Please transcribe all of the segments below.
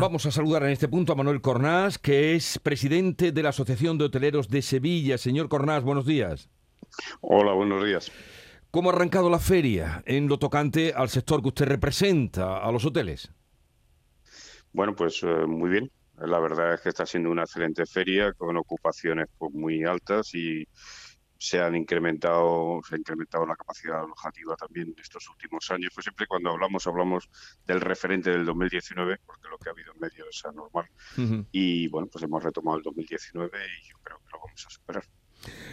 Vamos a saludar en este punto a Manuel Cornás, que es presidente de la Asociación de Hoteleros de Sevilla. Señor Cornás, buenos días. Hola, buenos días. ¿Cómo ha arrancado la feria en lo tocante al sector que usted representa, a los hoteles? Bueno, pues eh, muy bien. La verdad es que está siendo una excelente feria con ocupaciones pues, muy altas y se han incrementado, se ha incrementado la capacidad alojativa también en estos últimos años. Pues siempre cuando hablamos, hablamos del referente del 2019, porque lo que ha habido en medio es anormal. Y bueno, pues hemos retomado el 2019 y yo creo que lo vamos a superar.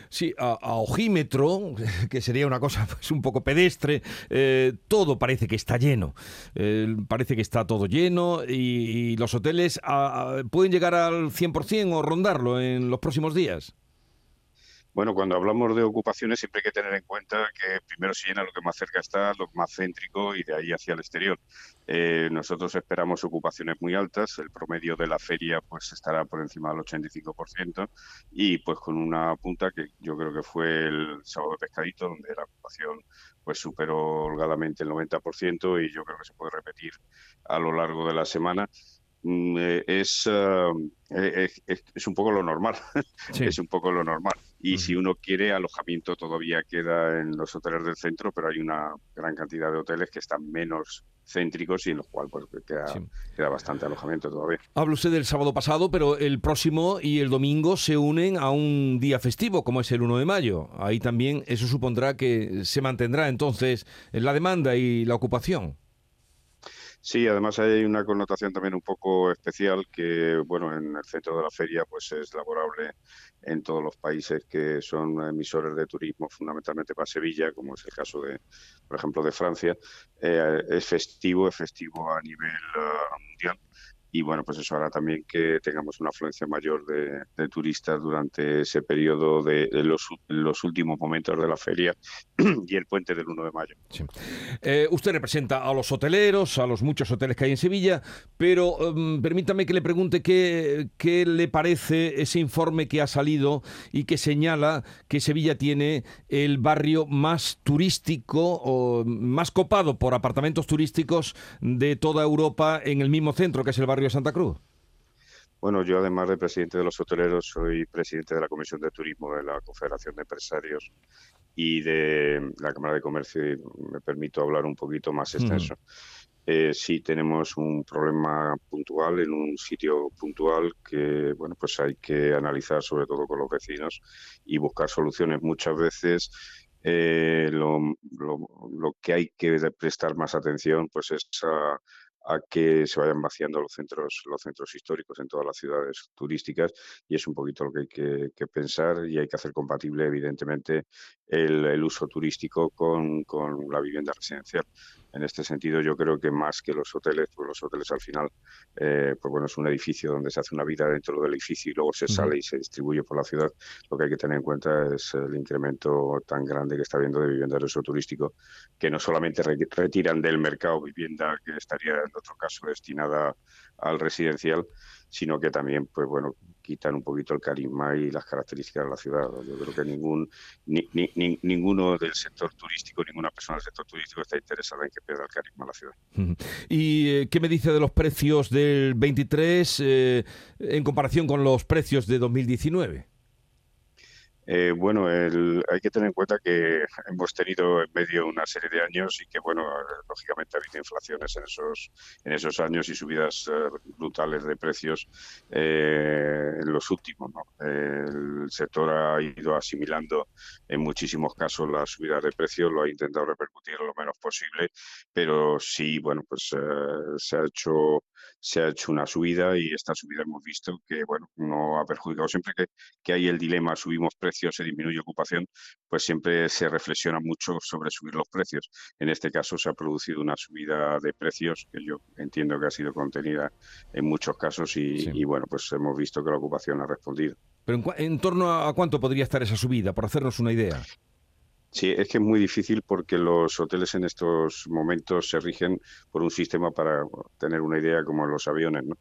Sí, a, ojímetro, que sería una cosa pues, un poco pedestre, eh, todo parece que está lleno. Eh, parece que está todo lleno y, los hoteles pueden llegar al 100% o rondarlo en los próximos días. Bueno, cuando hablamos de ocupaciones siempre hay que tener en cuenta que primero se llena lo que más cerca está, lo más céntrico y de ahí hacia el exterior. Eh, nosotros esperamos ocupaciones muy altas, el promedio de la feria pues estará por encima del 85% y pues con una punta que yo creo que fue el sábado de pescadito donde la ocupación pues superó holgadamente el 90% y yo creo que se puede repetir a lo largo de la semana Mm, eh, ah, eh, es, es, un poco lo normal, es un poco lo normal. Y si uno quiere, alojamiento todavía queda en los hoteles del centro, pero hay una gran cantidad de hoteles que están menos céntricos y en los cuales pues, queda, bastante alojamiento todavía. Habla usted del sábado pasado, pero el próximo y el domingo se unen a un día festivo, como es el 1 de mayo. Ahí también eso supondrá que se mantendrá entonces la demanda y la ocupación. Sí, además hay una connotación también un poco especial que, bueno, en el centro de la feria pues es laborable en todos los países que son emisores de turismo, fundamentalmente para Sevilla, como es el caso de, por ejemplo, de Francia. Eh, es festivo, es festivo a nivel ah, mundial y bueno, pues eso hará también que tengamos una afluencia mayor de, turistas durante ese periodo de, los, últimos momentos de la feria y el puente del 1 de mayo. Eh, usted representa a los hoteleros, a los muchos hoteles que hay en Sevilla, pero em, permítame que le pregunte qué, qué le parece ese informe que ha salido y que señala que Sevilla tiene el barrio más turístico o más copado por apartamentos turísticos de toda Europa en el mismo centro, que es el barrio Santa Cruz? Bueno, yo además de presidente de los hoteleros, soy presidente de la Comisión de Turismo de la Confederación de Empresarios y de la Cámara de Comercio y me permito hablar un poquito más extenso. Eh, sí tenemos un problema puntual en un sitio puntual que bueno pues hay que analizar sobre todo con los vecinos y buscar soluciones. Muchas veces eh, lo, lo, que hay que prestar más atención pues es a a que se vayan vaciando los centros, los centros históricos en todas las ciudades turísticas y es un poquito lo que hay que, pensar y hay que hacer compatible evidentemente el, uso turístico con, con, la vivienda residencial. En este sentido, yo creo que más que los hoteles, pues los hoteles al final, eh, pues bueno, es un edificio donde se hace una vida dentro del edificio y luego se sale y se distribuye por la ciudad. Lo que hay que tener en cuenta es el incremento tan grande que está habiendo de vivienda de uso turístico, que no solamente retiran del mercado vivienda que estaría en otro caso destinada al residencial, sino que también, pues bueno, quitan un poquito el carisma y las características de la ciudad. Yo creo que ningún ni, ni, ninguno del sector turístico, ninguna persona del sector turístico está interesada en que pierda el carisma la ciudad. ¿Y eh, qué me dice de los precios del 23 eh, en comparación con los precios de 2019? Eh, bueno, hay que tener en cuenta que hemos tenido en medio una serie de años y que, bueno, lógicamente ha habido inflaciones en esos, en esos años y subidas eh, brutales de precios eh, en los últimos. El sector ha ido asimilando en muchísimos casos la subida de precios, lo ha intentado repercutir lo menos posible, pero sí, bueno, pues se ha hecho se ha hecho una subida y esta subida hemos visto que, bueno, no ha perjudicado siempre que, que hay el dilema subimos precios se disminuye ocupación, pues siempre se reflexiona mucho sobre subir los precios. En este caso se ha producido una subida de precios que yo entiendo que ha sido contenida en muchos casos y, bueno, pues hemos visto que la ocupación ha respondido. Pero en, torno a cuánto podría estar esa subida, por hacernos una idea. Sí, es que es muy difícil porque los hoteles en estos momentos se rigen por un sistema para tener una idea como los aviones, ¿no?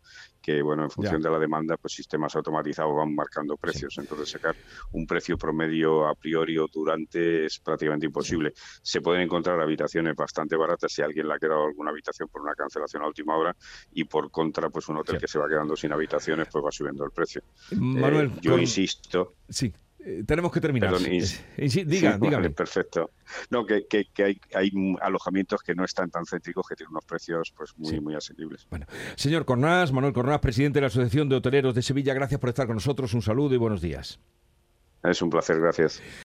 que bueno, en función de la demanda, pues sistemas automatizados van marcando precios. Entonces sacar un precio promedio a priori o durante es prácticamente imposible. Se pueden encontrar habitaciones bastante baratas si alguien le ha quedado alguna habitación por una cancelación a última hora y por contra, pues un hotel que se va quedando sin habitaciones, pues va subiendo el precio. Manuel, eh, yo insisto. Sí. Eh, tenemos que terminar. Eh, diga, dígame. perfecto. No, que, hay, hay, alojamientos que no están tan céntricos, que tienen unos precios pues muy, muy asequibles. Bueno, señor Cornás, Manuel Cornás, presidente de la Asociación de Hoteleros de Sevilla, gracias por estar con nosotros. Un saludo y buenos días. Es un placer, gracias.